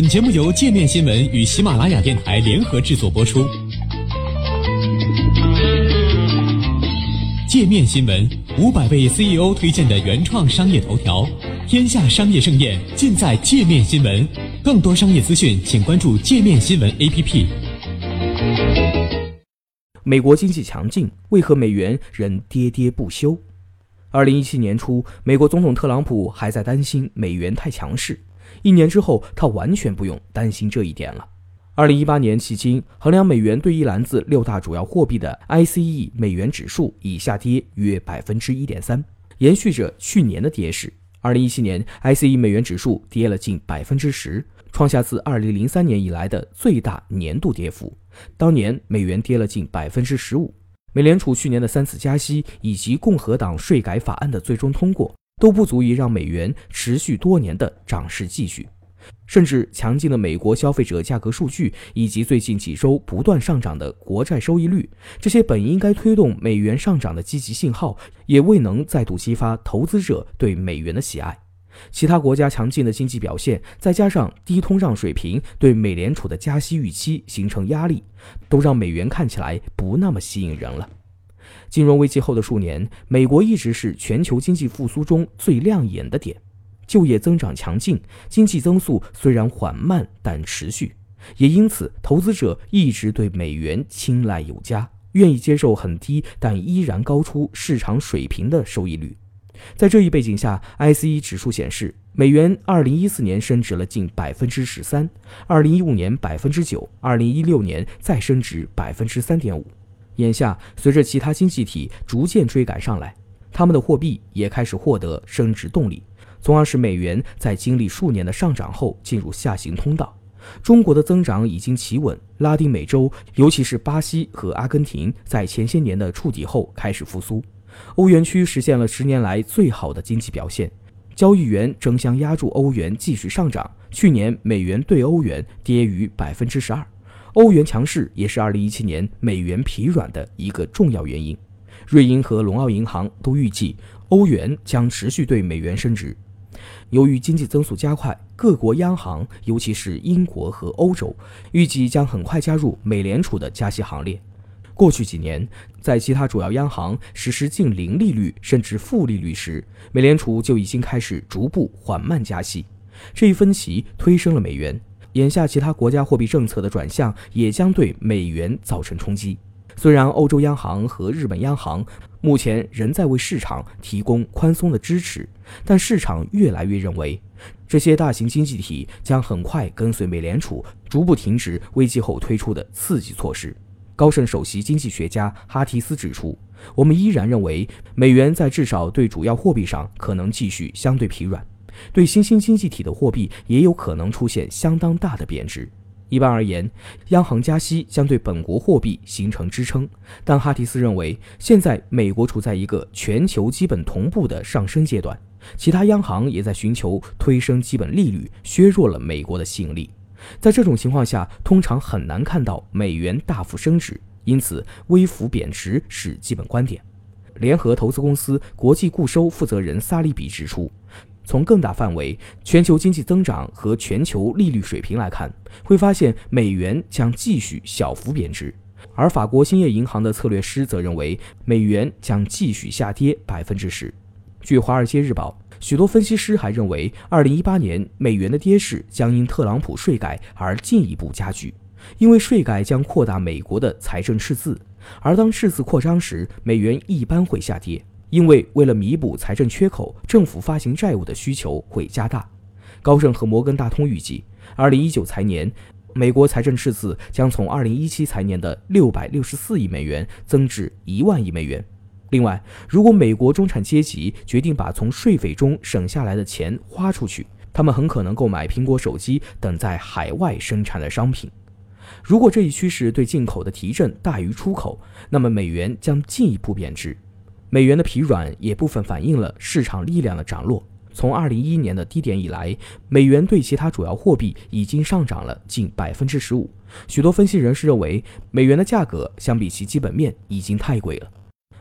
本节目由界面新闻与喜马拉雅电台联合制作播出。界面新闻五百位 CEO 推荐的原创商业头条，天下商业盛宴尽在界面新闻。更多商业资讯，请关注界面新闻 APP。美国经济强劲，为何美元仍跌跌不休？二零一七年初，美国总统特朗普还在担心美元太强势。一年之后，他完全不用担心这一点了。二零一八年迄今，衡量美元对一篮子六大主要货币的 ICE 美元指数已下跌约百分之一点三，延续着去年的跌势。二零一七年，ICE 美元指数跌了近百分之十，创下自二零零三年以来的最大年度跌幅。当年美元跌了近百分之十五。美联储去年的三次加息以及共和党税改法案的最终通过。都不足以让美元持续多年的涨势继续，甚至强劲的美国消费者价格数据以及最近几周不断上涨的国债收益率，这些本应该推动美元上涨的积极信号，也未能再度激发投资者对美元的喜爱。其他国家强劲的经济表现，再加上低通胀水平对美联储的加息预期形成压力，都让美元看起来不那么吸引人了。金融危机后的数年，美国一直是全球经济复苏中最亮眼的点，就业增长强劲，经济增速虽然缓慢但持续，也因此投资者一直对美元青睐有加，愿意接受很低但依然高出市场水平的收益率。在这一背景下，ICE 指数显示，美元2014年升值了近百分之十三，2015年百分之九，2016年再升值百分之三点五。眼下，随着其他经济体逐渐追赶上来，他们的货币也开始获得升值动力，从而使美元在经历数年的上涨后进入下行通道。中国的增长已经企稳，拉丁美洲，尤其是巴西和阿根廷，在前些年的触底后开始复苏。欧元区实现了十年来最好的经济表现，交易员争相压住欧元继续上涨。去年美元对欧元跌逾百分之十二。欧元强势也是2017年美元疲软的一个重要原因。瑞银和隆奥银行都预计欧元将持续对美元升值。由于经济增速加快，各国央行，尤其是英国和欧洲，预计将很快加入美联储的加息行列。过去几年，在其他主要央行实施近零利率甚至负利率时，美联储就已经开始逐步缓慢加息。这一分歧推升了美元。眼下，其他国家货币政策的转向也将对美元造成冲击。虽然欧洲央行和日本央行目前仍在为市场提供宽松的支持，但市场越来越认为，这些大型经济体将很快跟随美联储逐步停止危机后推出的刺激措施。高盛首席经济学家哈提斯指出：“我们依然认为，美元在至少对主要货币上可能继续相对疲软。”对新兴经济体的货币也有可能出现相当大的贬值。一般而言，央行加息将对本国货币形成支撑，但哈提斯认为，现在美国处在一个全球基本同步的上升阶段，其他央行也在寻求推升基本利率，削弱了美国的吸引力。在这种情况下，通常很难看到美元大幅升值，因此微幅贬值是基本观点。联合投资公司国际固收负责人萨利比指出。从更大范围、全球经济增长和全球利率水平来看，会发现美元将继续小幅贬值。而法国兴业银行的策略师则认为，美元将继续下跌百分之十。据《华尔街日报》，许多分析师还认为，二零一八年美元的跌势将因特朗普税改而进一步加剧，因为税改将扩大美国的财政赤字，而当赤字扩张时，美元一般会下跌。因为为了弥补财政缺口，政府发行债务的需求会加大。高盛和摩根大通预计，二零一九财年美国财政赤字将从二零一七财年的六百六十四亿美元增至一万亿美元。另外，如果美国中产阶级决定把从税费中省下来的钱花出去，他们很可能购买苹果手机等在海外生产的商品。如果这一趋势对进口的提振大于出口，那么美元将进一步贬值。美元的疲软也部分反映了市场力量的涨落。从二零一一年的低点以来，美元对其他主要货币已经上涨了近百分之十五。许多分析人士认为，美元的价格相比其基本面已经太贵了。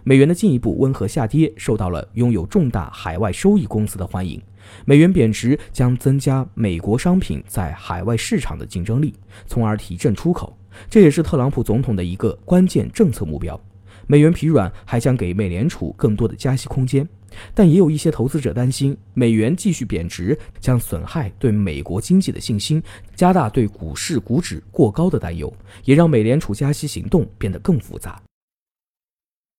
美元的进一步温和下跌受到了拥有重大海外收益公司的欢迎，美元贬值将增加美国商品在海外市场的竞争力，从而提振出口。这也是特朗普总统的一个关键政策目标。美元疲软还将给美联储更多的加息空间，但也有一些投资者担心，美元继续贬值将损害对美国经济的信心，加大对股市股指过高的担忧，也让美联储加息行动变得更复杂。